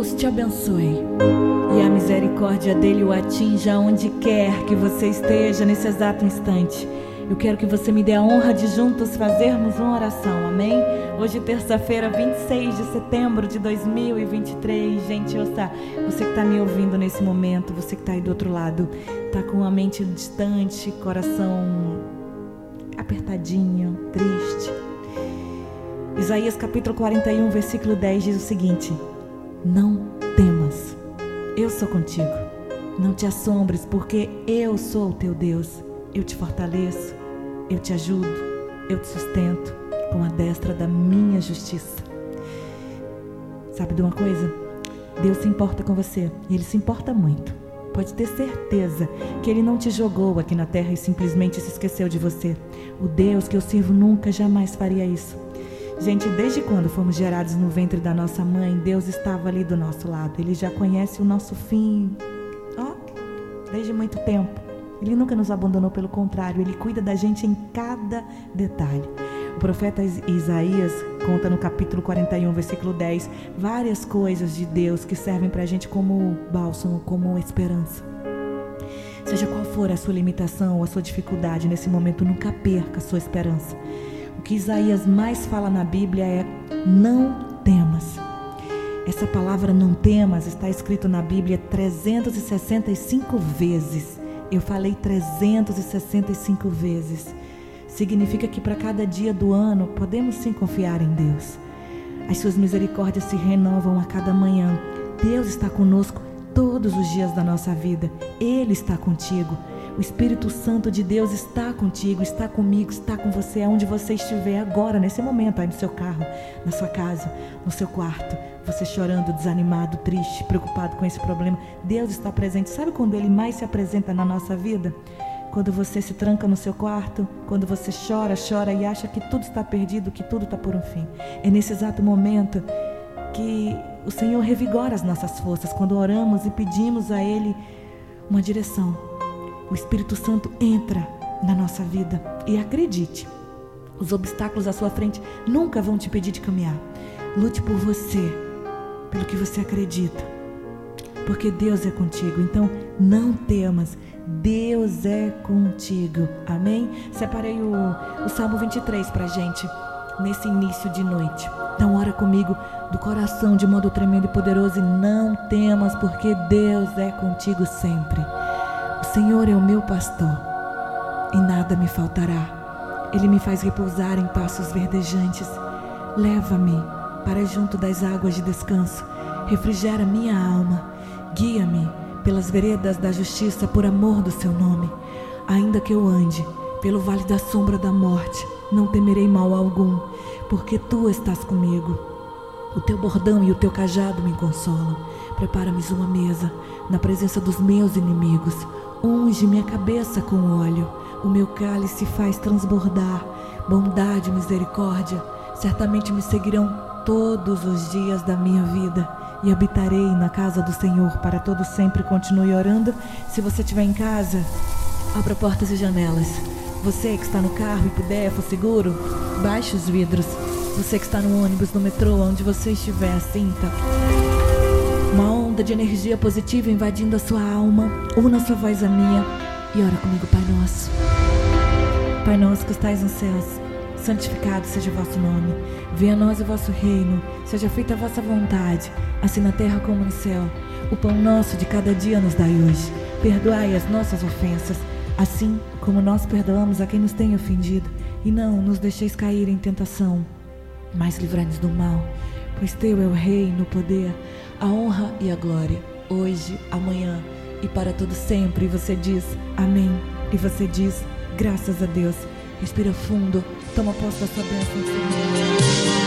Deus te abençoe e a misericórdia dele o atinja onde quer que você esteja nesse exato instante. Eu quero que você me dê a honra de juntos fazermos uma oração, amém? Hoje, terça-feira, 26 de setembro de 2023. Gente, ouça, você que está me ouvindo nesse momento, você que está aí do outro lado, está com a mente distante, coração apertadinho, triste. Isaías capítulo 41, versículo 10 diz o seguinte: Não temas, eu sou contigo. Não te assombres, porque eu sou o teu Deus. Eu te fortaleço, eu te ajudo, eu te sustento com a destra da minha justiça. Sabe de uma coisa? Deus se importa com você e Ele se importa muito. Pode ter certeza que Ele não te jogou aqui na terra e simplesmente se esqueceu de você. O Deus que eu sirvo nunca, jamais faria isso. Gente, desde quando fomos gerados no ventre da nossa mãe, Deus estava ali do nosso lado. Ele já conhece o nosso fim. Ó, desde muito tempo. Ele nunca nos abandonou, pelo contrário, ele cuida da gente em cada detalhe. O profeta Isaías conta no capítulo 41, versículo 10, várias coisas de Deus que servem para a gente como bálsamo, como esperança. Seja qual for a sua limitação ou a sua dificuldade nesse momento, nunca perca a sua esperança. O que Isaías mais fala na Bíblia é: não temas. Essa palavra não temas está escrito na Bíblia 365 vezes. Eu falei 365 vezes. Significa que para cada dia do ano podemos sim confiar em Deus. As suas misericórdias se renovam a cada manhã. Deus está conosco todos os dias da nossa vida. Ele está contigo. O Espírito Santo de Deus está contigo, está comigo, está com você, aonde você estiver agora, nesse momento, aí no seu carro, na sua casa, no seu quarto, você chorando, desanimado, triste, preocupado com esse problema. Deus está presente. Sabe quando Ele mais se apresenta na nossa vida? Quando você se tranca no seu quarto, quando você chora, chora e acha que tudo está perdido, que tudo está por um fim. É nesse exato momento que o Senhor revigora as nossas forças, quando oramos e pedimos a Ele uma direção o Espírito Santo entra na nossa vida. E acredite, os obstáculos à sua frente nunca vão te pedir de caminhar. Lute por você, pelo que você acredita. Porque Deus é contigo. Então, não temas. Deus é contigo. Amém? Separei o, o Salmo 23 para gente nesse início de noite. Então, ora comigo do coração de modo tremendo e poderoso. E não temas, porque Deus é contigo sempre. Senhor é o meu pastor e nada me faltará. Ele me faz repousar em passos verdejantes. Leva-me para junto das águas de descanso. Refrigera minha alma. Guia-me pelas veredas da justiça por amor do seu nome. Ainda que eu ande pelo vale da sombra da morte, não temerei mal algum, porque tu estás comigo. O teu bordão e o teu cajado me consolam. Prepara-me uma mesa na presença dos meus inimigos. Unge minha cabeça com óleo, o meu cálice faz transbordar. Bondade e misericórdia certamente me seguirão todos os dias da minha vida e habitarei na casa do Senhor para todo sempre. Continue orando. Se você estiver em casa, abra portas e janelas. Você que está no carro e puder, for seguro, baixe os vidros. Você que está no ônibus, no metrô, onde você estiver, sinta. Uma onda de energia positiva invadindo a sua alma. Una sua voz a minha e ora comigo, Pai Nosso. Pai Nosso que estais nos céus, santificado seja o vosso nome. Venha a nós o vosso reino. Seja feita a vossa vontade, assim na terra como no céu. O pão nosso de cada dia nos dai hoje. Perdoai as nossas ofensas, assim como nós perdoamos a quem nos tem ofendido. E não nos deixeis cair em tentação, mas livrai-nos do mal. Pois teu é o reino, o poder, a honra e a glória, hoje, amanhã e para todo sempre. E você diz amém. E você diz graças a Deus. Respira fundo, toma posse da sua bênção.